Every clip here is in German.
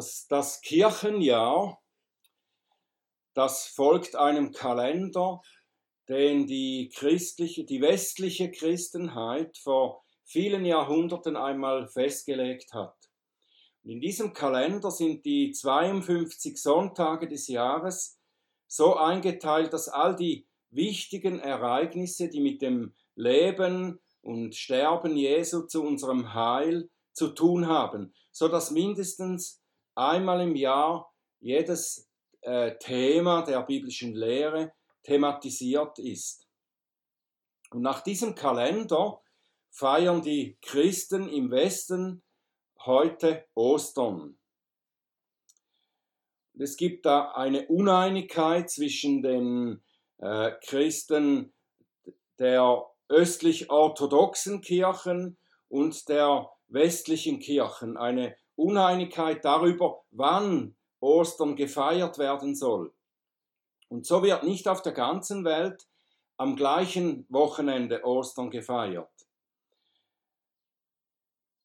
Das, das Kirchenjahr, das folgt einem Kalender, den die christliche, die westliche Christenheit vor vielen Jahrhunderten einmal festgelegt hat. Und in diesem Kalender sind die 52 Sonntage des Jahres so eingeteilt, dass all die wichtigen Ereignisse, die mit dem Leben und Sterben Jesu zu unserem Heil zu tun haben, so dass mindestens einmal im Jahr jedes äh, Thema der biblischen Lehre thematisiert ist. Und nach diesem Kalender feiern die Christen im Westen heute Ostern. Es gibt da eine Uneinigkeit zwischen den äh, Christen der östlich-orthodoxen Kirchen und der westlichen Kirchen. Eine Uneinigkeit darüber, wann Ostern gefeiert werden soll. Und so wird nicht auf der ganzen Welt am gleichen Wochenende Ostern gefeiert.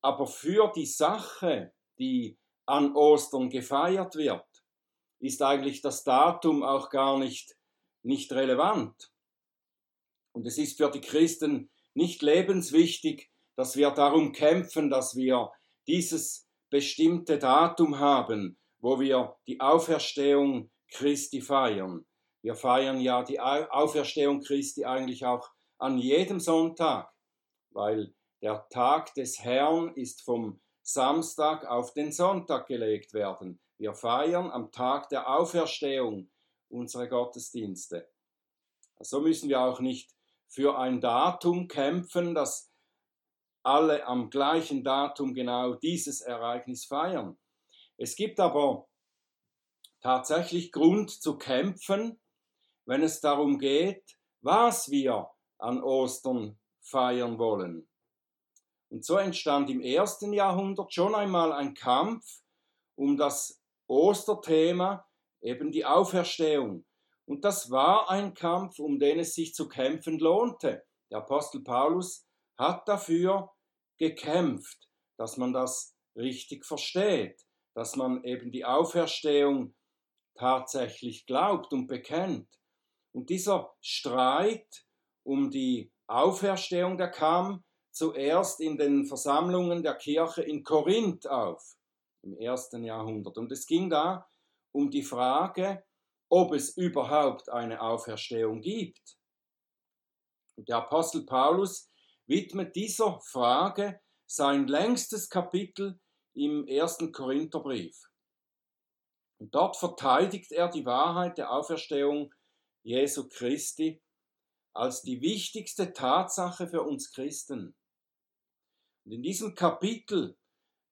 Aber für die Sache, die an Ostern gefeiert wird, ist eigentlich das Datum auch gar nicht, nicht relevant. Und es ist für die Christen nicht lebenswichtig, dass wir darum kämpfen, dass wir dieses bestimmte Datum haben, wo wir die Auferstehung Christi feiern. Wir feiern ja die Auferstehung Christi eigentlich auch an jedem Sonntag, weil der Tag des Herrn ist vom Samstag auf den Sonntag gelegt werden. Wir feiern am Tag der Auferstehung unsere Gottesdienste. So müssen wir auch nicht für ein Datum kämpfen, dass alle am gleichen Datum genau dieses Ereignis feiern. Es gibt aber tatsächlich Grund zu kämpfen, wenn es darum geht, was wir an Ostern feiern wollen. Und so entstand im ersten Jahrhundert schon einmal ein Kampf um das Osterthema, eben die Auferstehung. Und das war ein Kampf, um den es sich zu kämpfen lohnte. Der Apostel Paulus hat dafür gekämpft, dass man das richtig versteht, dass man eben die Auferstehung tatsächlich glaubt und bekennt. Und dieser Streit um die Auferstehung, der kam zuerst in den Versammlungen der Kirche in Korinth auf, im ersten Jahrhundert. Und es ging da um die Frage, ob es überhaupt eine Auferstehung gibt. Und der Apostel Paulus widmet dieser Frage sein längstes Kapitel im ersten Korintherbrief. Und dort verteidigt er die Wahrheit der Auferstehung Jesu Christi als die wichtigste Tatsache für uns Christen. Und in diesem Kapitel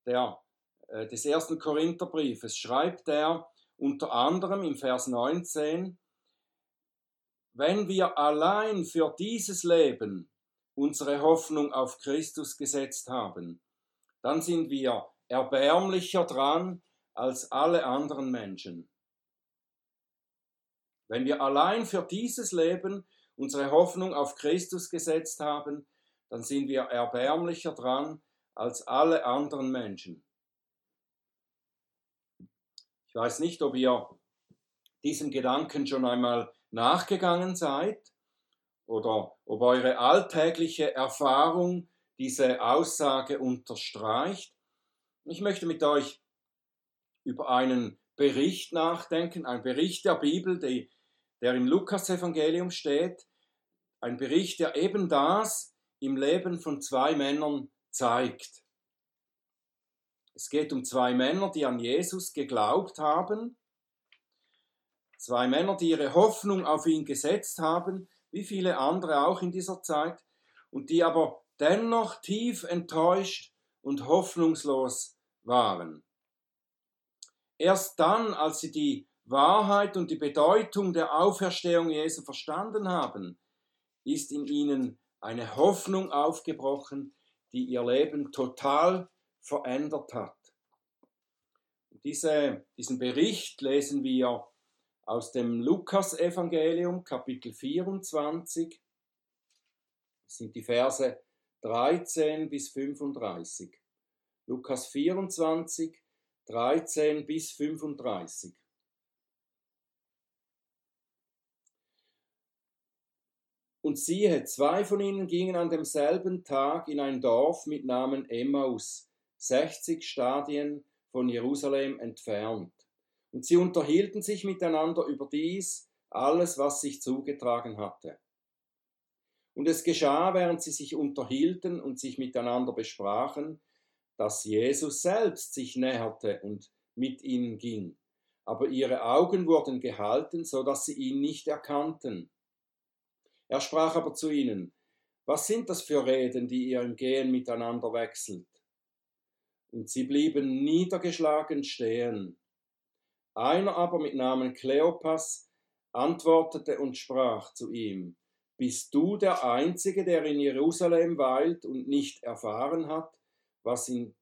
der, äh, des ersten Korintherbriefes schreibt er unter anderem im Vers 19, wenn wir allein für dieses Leben unsere Hoffnung auf Christus gesetzt haben, dann sind wir erbärmlicher dran als alle anderen Menschen. Wenn wir allein für dieses Leben unsere Hoffnung auf Christus gesetzt haben, dann sind wir erbärmlicher dran als alle anderen Menschen. Ich weiß nicht, ob ihr diesem Gedanken schon einmal nachgegangen seid oder ob eure alltägliche Erfahrung diese Aussage unterstreicht. Ich möchte mit euch über einen Bericht nachdenken, ein Bericht der Bibel, die, der im Lukas-Evangelium steht, ein Bericht, der eben das im Leben von zwei Männern zeigt. Es geht um zwei Männer, die an Jesus geglaubt haben, zwei Männer, die ihre Hoffnung auf ihn gesetzt haben, wie viele andere auch in dieser Zeit, und die aber dennoch tief enttäuscht und hoffnungslos waren. Erst dann, als sie die Wahrheit und die Bedeutung der Auferstehung Jesu verstanden haben, ist in ihnen eine Hoffnung aufgebrochen, die ihr Leben total verändert hat. Diese, diesen Bericht lesen wir aus dem Lukas-Evangelium, Kapitel 24. Das sind die Verse 13 bis 35. Lukas 24, 13 bis 35. Und siehe, zwei von ihnen gingen an demselben Tag in ein Dorf mit Namen Emmaus, 60 Stadien von Jerusalem entfernt. Und sie unterhielten sich miteinander über dies, alles, was sich zugetragen hatte. Und es geschah, während sie sich unterhielten und sich miteinander besprachen, dass Jesus selbst sich näherte und mit ihnen ging. Aber ihre Augen wurden gehalten, so dass sie ihn nicht erkannten. Er sprach aber zu ihnen, was sind das für Reden, die ihr im Gehen miteinander wechselt? Und sie blieben niedergeschlagen stehen. Einer aber mit Namen Kleopas antwortete und sprach zu ihm, Bist du der Einzige, der in Jerusalem weilt und nicht erfahren hat, was in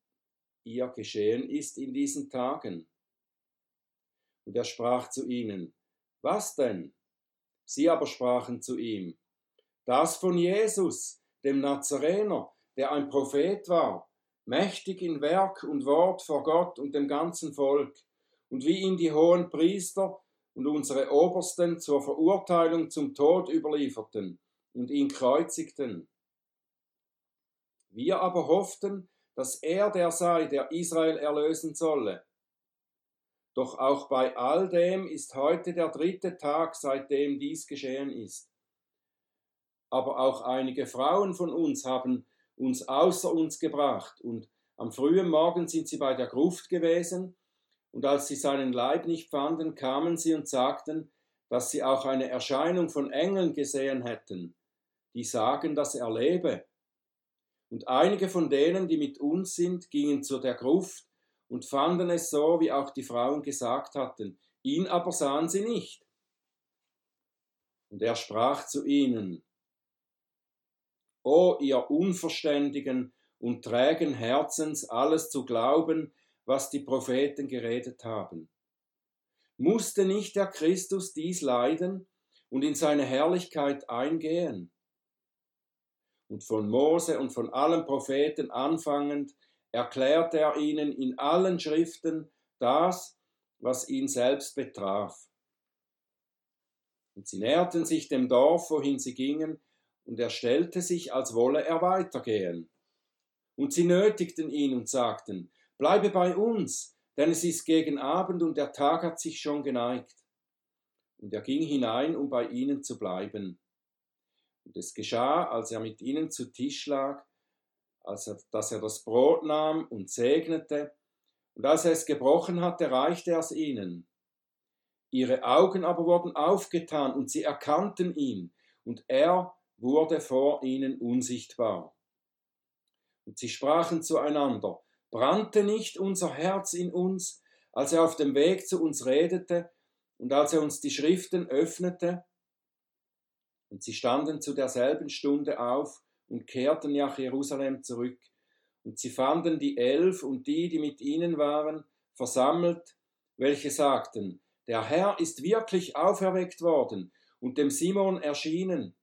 ihr geschehen ist in diesen Tagen? Und er sprach zu ihnen, Was denn? Sie aber sprachen zu ihm, das von Jesus, dem Nazarener, der ein Prophet war, mächtig in Werk und Wort vor Gott und dem ganzen Volk, und wie ihn die hohen Priester und unsere Obersten zur Verurteilung zum Tod überlieferten und ihn kreuzigten. Wir aber hofften, dass er der sei, der Israel erlösen solle. Doch auch bei all dem ist heute der dritte Tag, seitdem dies geschehen ist aber auch einige Frauen von uns haben uns außer uns gebracht, und am frühen Morgen sind sie bei der Gruft gewesen, und als sie seinen Leib nicht fanden, kamen sie und sagten, dass sie auch eine Erscheinung von Engeln gesehen hätten, die sagen, dass er lebe. Und einige von denen, die mit uns sind, gingen zu der Gruft und fanden es so, wie auch die Frauen gesagt hatten, ihn aber sahen sie nicht. Und er sprach zu ihnen, O ihr unverständigen und trägen Herzens, alles zu glauben, was die Propheten geredet haben. Musste nicht der Christus dies leiden und in seine Herrlichkeit eingehen? Und von Mose und von allen Propheten anfangend erklärte er ihnen in allen Schriften das, was ihn selbst betraf. Und sie näherten sich dem Dorf, wohin sie gingen, und er stellte sich, als wolle er weitergehen. Und sie nötigten ihn und sagten, Bleibe bei uns, denn es ist gegen Abend und der Tag hat sich schon geneigt. Und er ging hinein, um bei ihnen zu bleiben. Und es geschah, als er mit ihnen zu Tisch lag, als er, dass er das Brot nahm und segnete, und als er es gebrochen hatte, reichte er es ihnen. Ihre Augen aber wurden aufgetan, und sie erkannten ihn, und er wurde vor ihnen unsichtbar. Und sie sprachen zueinander, brannte nicht unser Herz in uns, als er auf dem Weg zu uns redete und als er uns die Schriften öffnete? Und sie standen zu derselben Stunde auf und kehrten nach Jerusalem zurück. Und sie fanden die Elf und die, die mit ihnen waren, versammelt, welche sagten, der Herr ist wirklich auferweckt worden und dem Simon erschienen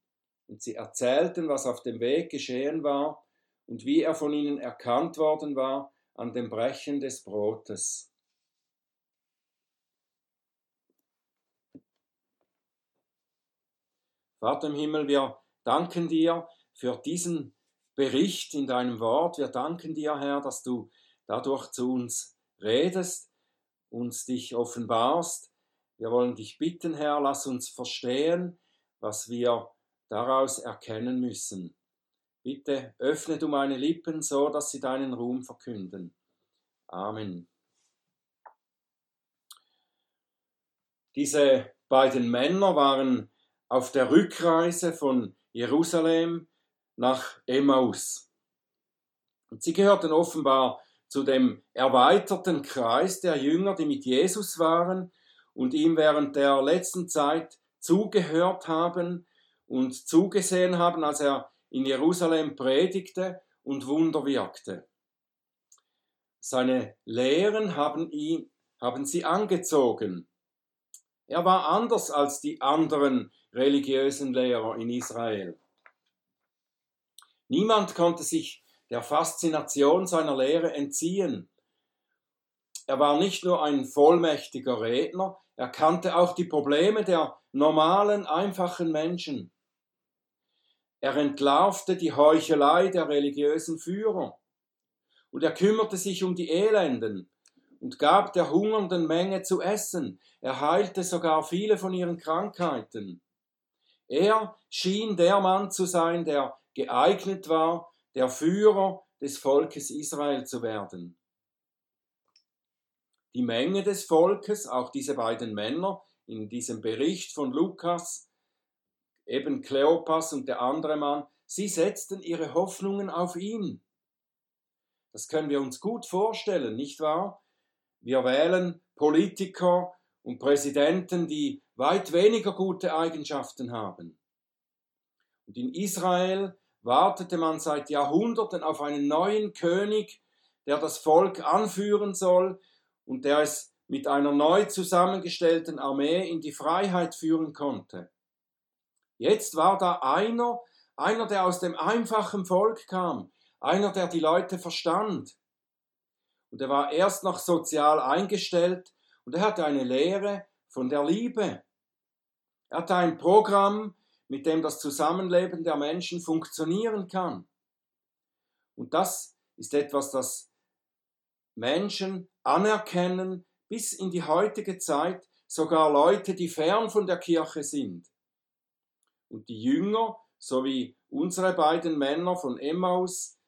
und sie erzählten, was auf dem Weg geschehen war und wie er von ihnen erkannt worden war an dem Brechen des Brotes. Vater im Himmel, wir danken dir für diesen Bericht in deinem Wort. Wir danken dir, Herr, dass du dadurch zu uns redest, uns dich offenbarst. Wir wollen dich bitten, Herr, lass uns verstehen, was wir daraus erkennen müssen. Bitte öffne du meine Lippen so, dass sie deinen Ruhm verkünden. Amen. Diese beiden Männer waren auf der Rückreise von Jerusalem nach Emmaus. Und sie gehörten offenbar zu dem erweiterten Kreis der Jünger, die mit Jesus waren und ihm während der letzten Zeit zugehört haben und zugesehen haben, als er in Jerusalem predigte und Wunder wirkte. Seine Lehren haben, ihn, haben sie angezogen. Er war anders als die anderen religiösen Lehrer in Israel. Niemand konnte sich der Faszination seiner Lehre entziehen. er war nicht nur ein vollmächtiger Redner, er kannte auch die Probleme der normalen, einfachen Menschen. Er entlarvte die Heuchelei der religiösen Führer. Und er kümmerte sich um die Elenden und gab der hungernden Menge zu essen. Er heilte sogar viele von ihren Krankheiten. Er schien der Mann zu sein, der geeignet war, der Führer des Volkes Israel zu werden. Die Menge des Volkes, auch diese beiden Männer in diesem Bericht von Lukas, eben Kleopas und der andere Mann, sie setzten ihre Hoffnungen auf ihn. Das können wir uns gut vorstellen, nicht wahr? Wir wählen Politiker und Präsidenten, die weit weniger gute Eigenschaften haben. Und in Israel wartete man seit Jahrhunderten auf einen neuen König, der das Volk anführen soll, und der es mit einer neu zusammengestellten Armee in die Freiheit führen konnte. Jetzt war da einer, einer, der aus dem einfachen Volk kam, einer, der die Leute verstand. Und er war erst noch sozial eingestellt und er hatte eine Lehre von der Liebe. Er hatte ein Programm, mit dem das Zusammenleben der Menschen funktionieren kann. Und das ist etwas, das Menschen anerkennen bis in die heutige Zeit sogar Leute, die fern von der Kirche sind. Und die Jünger, so wie unsere beiden Männer von Emmaus,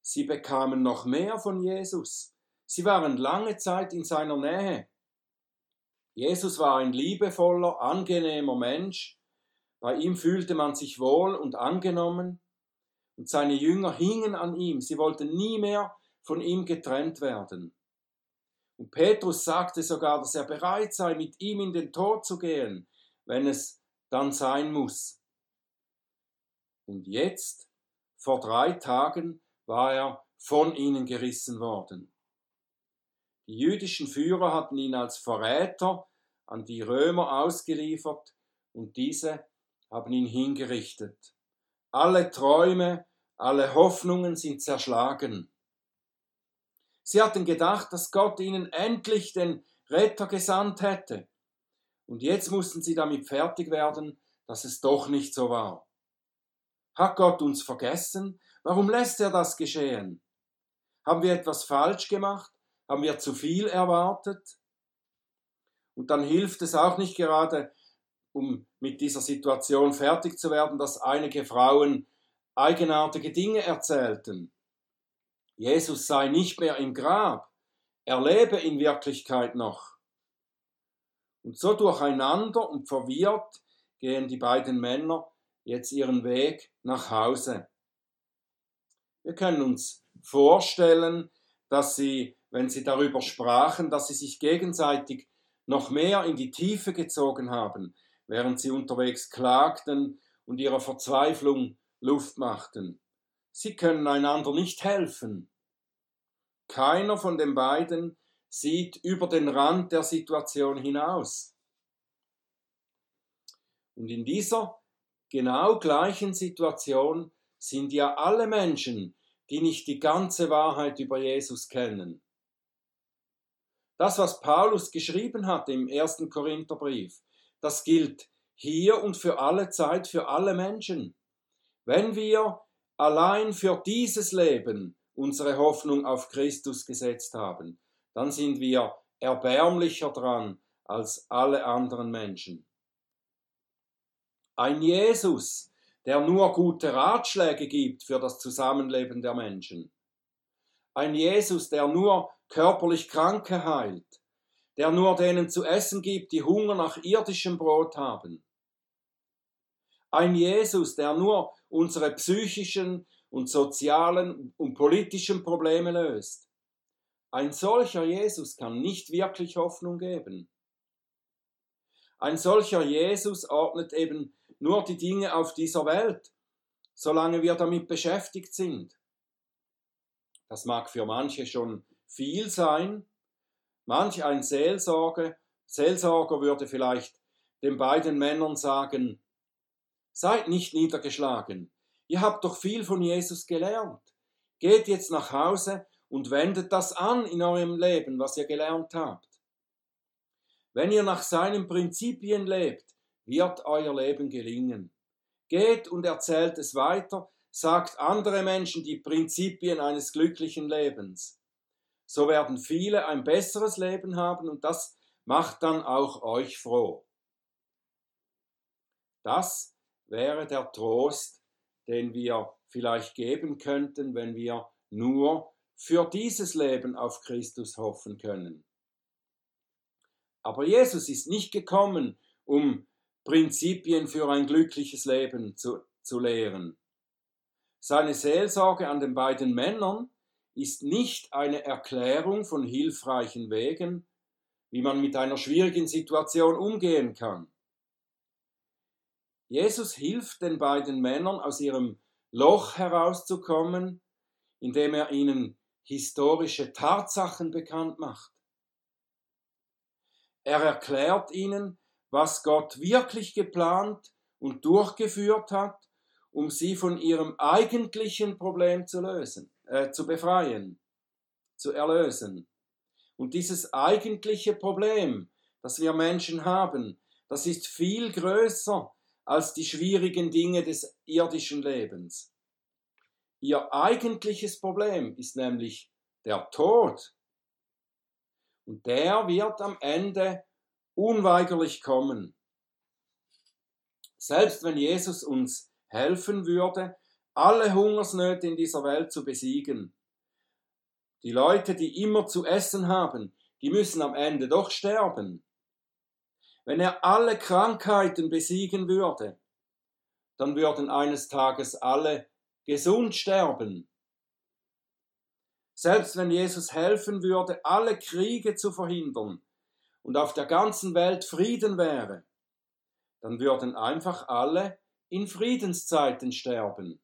sie bekamen noch mehr von Jesus. Sie waren lange Zeit in seiner Nähe. Jesus war ein liebevoller, angenehmer Mensch. Bei ihm fühlte man sich wohl und angenommen. Und seine Jünger hingen an ihm. Sie wollten nie mehr von ihm getrennt werden. Und Petrus sagte sogar, dass er bereit sei, mit ihm in den Tod zu gehen, wenn es dann sein muss. Und jetzt, vor drei Tagen, war er von ihnen gerissen worden. Die jüdischen Führer hatten ihn als Verräter an die Römer ausgeliefert und diese haben ihn hingerichtet. Alle Träume, alle Hoffnungen sind zerschlagen. Sie hatten gedacht, dass Gott ihnen endlich den Retter gesandt hätte. Und jetzt mussten sie damit fertig werden, dass es doch nicht so war. Hat Gott uns vergessen? Warum lässt er das geschehen? Haben wir etwas falsch gemacht? Haben wir zu viel erwartet? Und dann hilft es auch nicht gerade, um mit dieser Situation fertig zu werden, dass einige Frauen eigenartige Dinge erzählten. Jesus sei nicht mehr im Grab, er lebe in Wirklichkeit noch. Und so durcheinander und verwirrt gehen die beiden Männer jetzt ihren Weg nach Hause. Wir können uns vorstellen, dass sie, wenn sie darüber sprachen, dass sie sich gegenseitig noch mehr in die Tiefe gezogen haben, während sie unterwegs klagten und ihrer Verzweiflung Luft machten. Sie können einander nicht helfen. Keiner von den beiden sieht über den Rand der Situation hinaus. Und in dieser genau gleichen Situation sind ja alle Menschen, die nicht die ganze Wahrheit über Jesus kennen. Das, was Paulus geschrieben hat im ersten Korintherbrief, das gilt hier und für alle Zeit, für alle Menschen. Wenn wir allein für dieses Leben unsere Hoffnung auf Christus gesetzt haben, dann sind wir erbärmlicher dran als alle anderen Menschen. Ein Jesus, der nur gute Ratschläge gibt für das Zusammenleben der Menschen. Ein Jesus, der nur körperlich Kranke heilt, der nur denen zu essen gibt, die Hunger nach irdischem Brot haben. Ein Jesus, der nur unsere psychischen und sozialen und politischen Probleme löst. Ein solcher Jesus kann nicht wirklich Hoffnung geben. Ein solcher Jesus ordnet eben nur die Dinge auf dieser Welt, solange wir damit beschäftigt sind. Das mag für manche schon viel sein. Manch ein Seelsorge, Seelsorger würde vielleicht den beiden Männern sagen, seid nicht niedergeschlagen, Ihr habt doch viel von Jesus gelernt. Geht jetzt nach Hause und wendet das an in eurem Leben, was ihr gelernt habt. Wenn ihr nach seinen Prinzipien lebt, wird euer Leben gelingen. Geht und erzählt es weiter, sagt andere Menschen die Prinzipien eines glücklichen Lebens. So werden viele ein besseres Leben haben und das macht dann auch euch froh. Das wäre der Trost, den wir vielleicht geben könnten, wenn wir nur für dieses Leben auf Christus hoffen können. Aber Jesus ist nicht gekommen, um Prinzipien für ein glückliches Leben zu, zu lehren. Seine Seelsorge an den beiden Männern ist nicht eine Erklärung von hilfreichen Wegen, wie man mit einer schwierigen Situation umgehen kann. Jesus hilft den beiden Männern aus ihrem Loch herauszukommen, indem er ihnen historische Tatsachen bekannt macht. Er erklärt ihnen, was Gott wirklich geplant und durchgeführt hat, um sie von ihrem eigentlichen Problem zu lösen, äh, zu befreien, zu erlösen. Und dieses eigentliche Problem, das wir Menschen haben, das ist viel größer als die schwierigen Dinge des irdischen Lebens. Ihr eigentliches Problem ist nämlich der Tod. Und der wird am Ende unweigerlich kommen. Selbst wenn Jesus uns helfen würde, alle Hungersnöte in dieser Welt zu besiegen. Die Leute, die immer zu essen haben, die müssen am Ende doch sterben. Wenn er alle Krankheiten besiegen würde, dann würden eines Tages alle gesund sterben. Selbst wenn Jesus helfen würde, alle Kriege zu verhindern und auf der ganzen Welt Frieden wäre, dann würden einfach alle in Friedenszeiten sterben.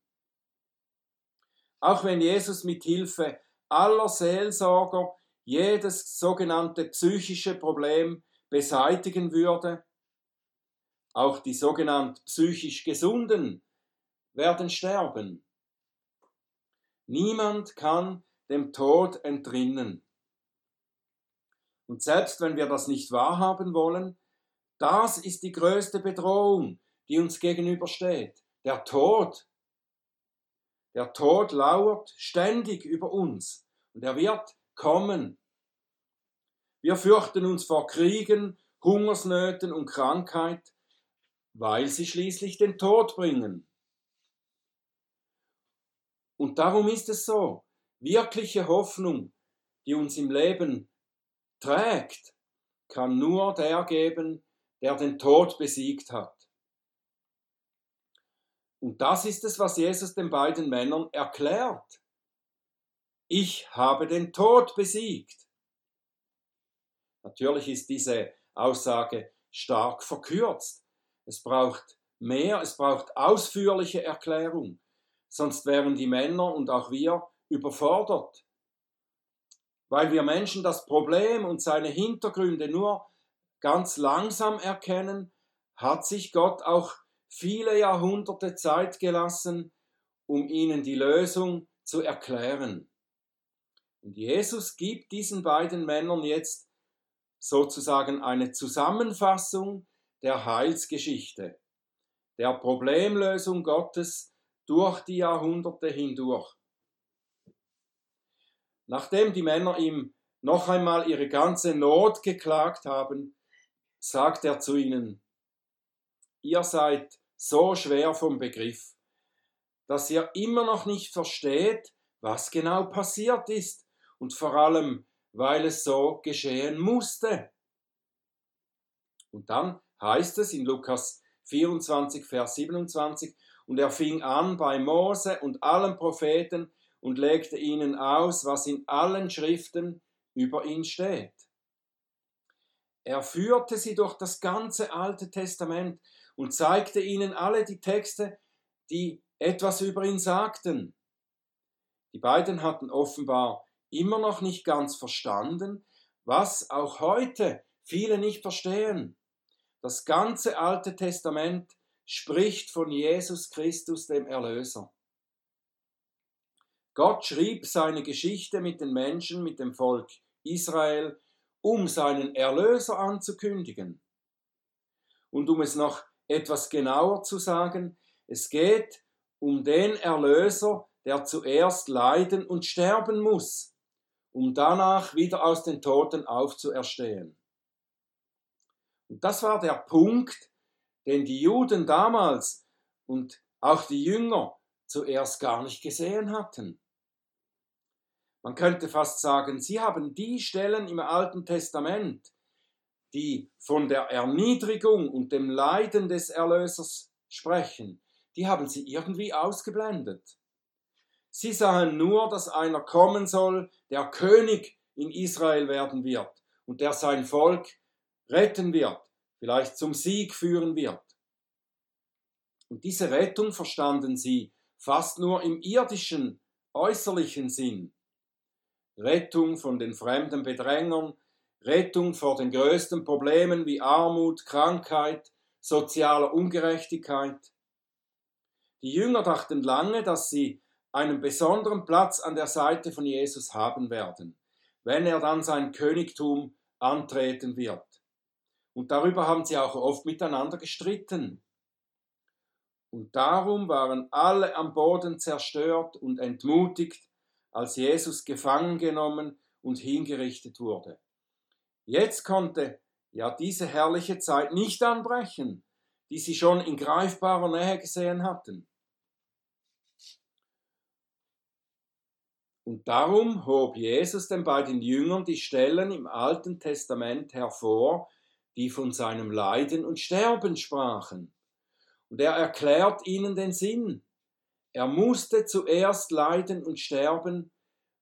Auch wenn Jesus mit Hilfe aller Seelsorger jedes sogenannte psychische Problem beseitigen würde. Auch die sogenannten psychisch Gesunden werden sterben. Niemand kann dem Tod entrinnen. Und selbst wenn wir das nicht wahrhaben wollen, das ist die größte Bedrohung, die uns gegenübersteht. Der Tod. Der Tod lauert ständig über uns und er wird kommen. Wir fürchten uns vor Kriegen, Hungersnöten und Krankheit, weil sie schließlich den Tod bringen. Und darum ist es so, wirkliche Hoffnung, die uns im Leben trägt, kann nur der geben, der den Tod besiegt hat. Und das ist es, was Jesus den beiden Männern erklärt. Ich habe den Tod besiegt. Natürlich ist diese Aussage stark verkürzt. Es braucht mehr, es braucht ausführliche Erklärung, sonst wären die Männer und auch wir überfordert. Weil wir Menschen das Problem und seine Hintergründe nur ganz langsam erkennen, hat sich Gott auch viele Jahrhunderte Zeit gelassen, um ihnen die Lösung zu erklären. Und Jesus gibt diesen beiden Männern jetzt sozusagen eine Zusammenfassung der Heilsgeschichte, der Problemlösung Gottes durch die Jahrhunderte hindurch. Nachdem die Männer ihm noch einmal ihre ganze Not geklagt haben, sagt er zu ihnen, ihr seid so schwer vom Begriff, dass ihr immer noch nicht versteht, was genau passiert ist und vor allem, weil es so geschehen musste. Und dann heißt es in Lukas 24, Vers 27, und er fing an bei Mose und allen Propheten und legte ihnen aus, was in allen Schriften über ihn steht. Er führte sie durch das ganze Alte Testament und zeigte ihnen alle die Texte, die etwas über ihn sagten. Die beiden hatten offenbar immer noch nicht ganz verstanden, was auch heute viele nicht verstehen. Das ganze Alte Testament spricht von Jesus Christus, dem Erlöser. Gott schrieb seine Geschichte mit den Menschen, mit dem Volk Israel, um seinen Erlöser anzukündigen. Und um es noch etwas genauer zu sagen, es geht um den Erlöser, der zuerst leiden und sterben muss, um danach wieder aus den Toten aufzuerstehen. Und das war der Punkt, den die Juden damals und auch die Jünger zuerst gar nicht gesehen hatten. Man könnte fast sagen, sie haben die Stellen im Alten Testament, die von der Erniedrigung und dem Leiden des Erlösers sprechen, die haben sie irgendwie ausgeblendet. Sie sahen nur, dass einer kommen soll, der König in Israel werden wird und der sein Volk retten wird, vielleicht zum Sieg führen wird. Und diese Rettung verstanden sie fast nur im irdischen, äußerlichen Sinn. Rettung von den fremden Bedrängern, Rettung vor den größten Problemen wie Armut, Krankheit, sozialer Ungerechtigkeit. Die Jünger dachten lange, dass sie einen besonderen Platz an der Seite von Jesus haben werden, wenn er dann sein Königtum antreten wird. Und darüber haben sie auch oft miteinander gestritten. Und darum waren alle am Boden zerstört und entmutigt, als Jesus gefangen genommen und hingerichtet wurde. Jetzt konnte ja diese herrliche Zeit nicht anbrechen, die sie schon in greifbarer Nähe gesehen hatten. Und darum hob Jesus den beiden Jüngern die Stellen im Alten Testament hervor, die von seinem Leiden und Sterben sprachen. Und er erklärt ihnen den Sinn. Er musste zuerst leiden und sterben,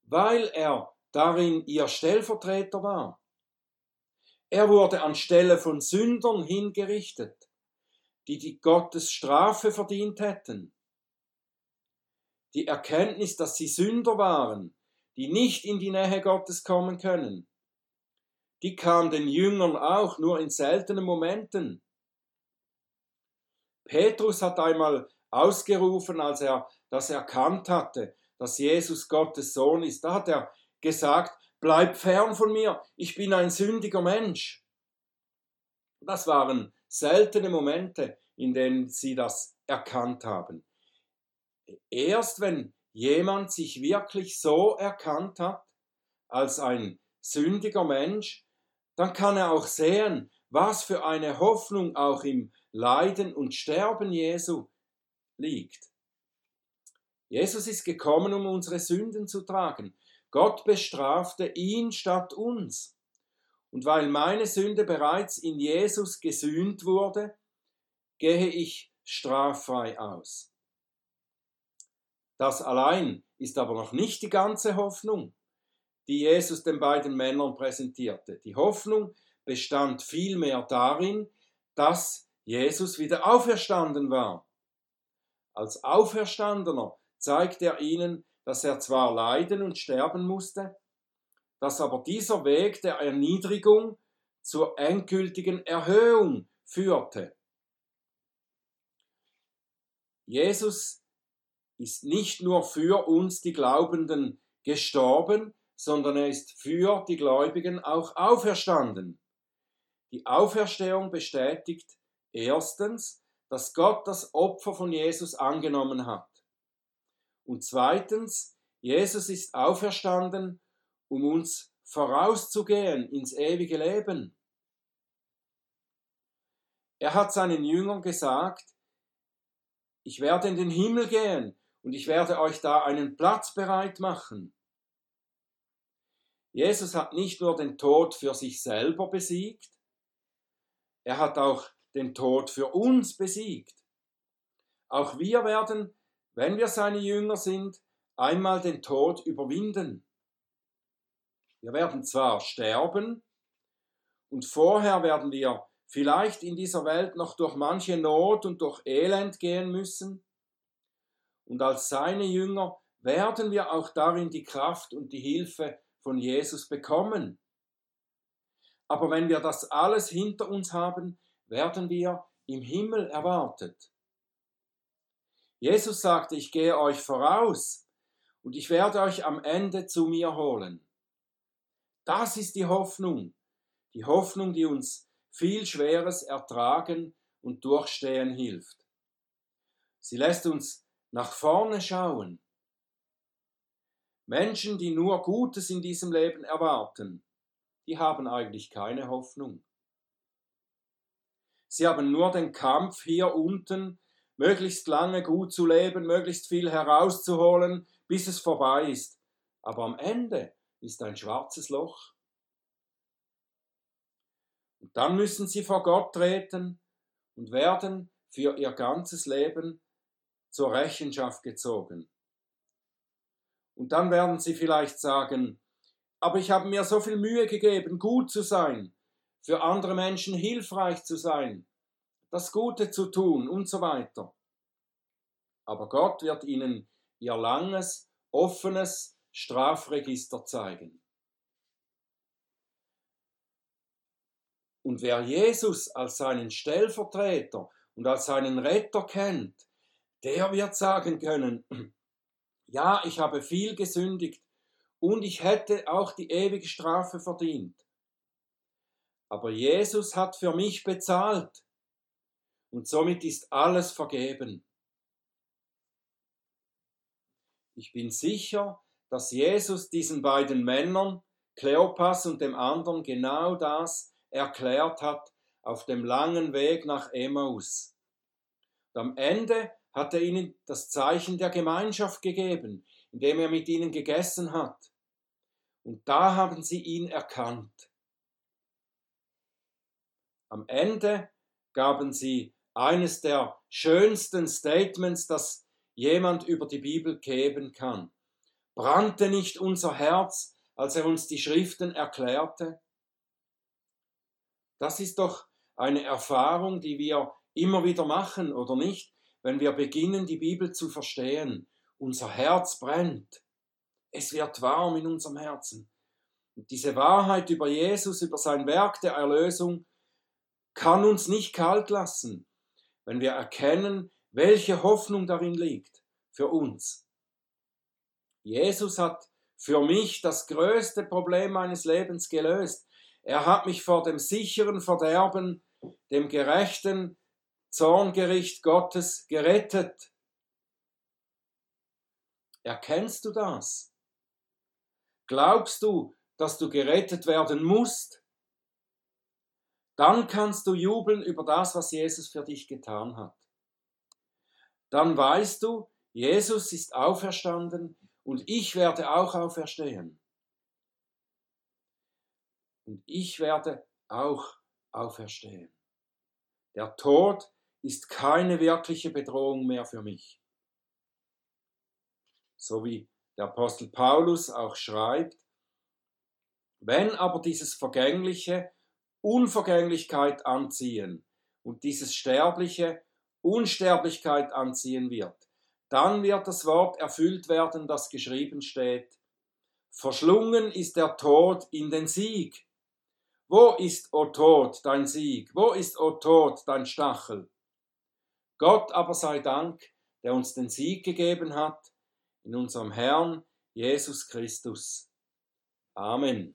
weil er darin ihr Stellvertreter war. Er wurde anstelle von Sündern hingerichtet, die die Gottes Strafe verdient hätten. Die Erkenntnis, dass sie Sünder waren, die nicht in die Nähe Gottes kommen können, die kam den Jüngern auch nur in seltenen Momenten. Petrus hat einmal ausgerufen, als er das erkannt hatte, dass Jesus Gottes Sohn ist. Da hat er gesagt, bleib fern von mir, ich bin ein sündiger Mensch. Das waren seltene Momente, in denen sie das erkannt haben. Erst wenn jemand sich wirklich so erkannt hat, als ein sündiger Mensch, dann kann er auch sehen, was für eine Hoffnung auch im Leiden und Sterben Jesu liegt. Jesus ist gekommen, um unsere Sünden zu tragen. Gott bestrafte ihn statt uns. Und weil meine Sünde bereits in Jesus gesühnt wurde, gehe ich straffrei aus. Das allein ist aber noch nicht die ganze Hoffnung, die Jesus den beiden Männern präsentierte. Die Hoffnung bestand vielmehr darin, dass Jesus wieder auferstanden war. Als Auferstandener zeigt er ihnen, dass er zwar leiden und sterben musste, dass aber dieser Weg der Erniedrigung zur endgültigen Erhöhung führte. Jesus ist nicht nur für uns die Glaubenden gestorben, sondern er ist für die Gläubigen auch auferstanden. Die Auferstehung bestätigt erstens, dass Gott das Opfer von Jesus angenommen hat. Und zweitens, Jesus ist auferstanden, um uns vorauszugehen ins ewige Leben. Er hat seinen Jüngern gesagt, ich werde in den Himmel gehen und ich werde euch da einen Platz bereit machen. Jesus hat nicht nur den Tod für sich selber besiegt, er hat auch den Tod für uns besiegt. Auch wir werden wenn wir seine Jünger sind, einmal den Tod überwinden. Wir werden zwar sterben und vorher werden wir vielleicht in dieser Welt noch durch manche Not und durch Elend gehen müssen, und als seine Jünger werden wir auch darin die Kraft und die Hilfe von Jesus bekommen. Aber wenn wir das alles hinter uns haben, werden wir im Himmel erwartet. Jesus sagte, ich gehe euch voraus. und ich werde euch am Ende zu mir holen. Das ist die Hoffnung, die Hoffnung, die uns viel Schweres ertragen und durchstehen hilft. Sie lässt uns nach vorne schauen. Menschen, die nur Gutes in diesem Leben erwarten, die haben eigentlich keine Hoffnung. Sie haben nur den Kampf hier unten, möglichst lange gut zu leben, möglichst viel herauszuholen, bis es vorbei ist. Aber am Ende ist ein schwarzes Loch. Und dann müssen sie vor Gott treten und werden für ihr ganzes Leben zur Rechenschaft gezogen. Und dann werden sie vielleicht sagen, aber ich habe mir so viel Mühe gegeben, gut zu sein, für andere Menschen hilfreich zu sein, das Gute zu tun und so weiter. Aber Gott wird ihnen ihr langes, offenes Strafregister zeigen. Und wer Jesus als seinen Stellvertreter und als seinen Retter kennt, der wird sagen können, ja, ich habe viel gesündigt und ich hätte auch die ewige Strafe verdient. Aber Jesus hat für mich bezahlt und somit ist alles vergeben. Ich bin sicher, dass Jesus diesen beiden Männern, Kleopas und dem anderen, genau das erklärt hat auf dem langen Weg nach Emmaus. Und am Ende hat er ihnen das Zeichen der Gemeinschaft gegeben, indem er mit ihnen gegessen hat. Und da haben sie ihn erkannt. Am Ende gaben sie eines der schönsten Statements, das jemand über die Bibel geben kann. Brannte nicht unser Herz, als er uns die Schriften erklärte? Das ist doch eine Erfahrung, die wir immer wieder machen, oder nicht? Wenn wir beginnen, die Bibel zu verstehen, unser Herz brennt. Es wird warm in unserem Herzen. Und diese Wahrheit über Jesus, über sein Werk der Erlösung, kann uns nicht kalt lassen, wenn wir erkennen, welche Hoffnung darin liegt für uns. Jesus hat für mich das größte Problem meines Lebens gelöst. Er hat mich vor dem sicheren Verderben, dem gerechten Zorngericht Gottes gerettet. Erkennst du das? Glaubst du, dass du gerettet werden musst? Dann kannst du jubeln über das, was Jesus für dich getan hat. Dann weißt du, Jesus ist auferstanden und ich werde auch auferstehen. Und ich werde auch auferstehen. Der Tod ist keine wirkliche Bedrohung mehr für mich. So wie der Apostel Paulus auch schreibt, wenn aber dieses Vergängliche Unvergänglichkeit anziehen und dieses Sterbliche Unsterblichkeit anziehen wird, dann wird das Wort erfüllt werden, das geschrieben steht. Verschlungen ist der Tod in den Sieg. Wo ist, o Tod, dein Sieg? Wo ist, o Tod, dein Stachel? Gott aber sei Dank, der uns den Sieg gegeben hat, in unserem Herrn Jesus Christus. Amen.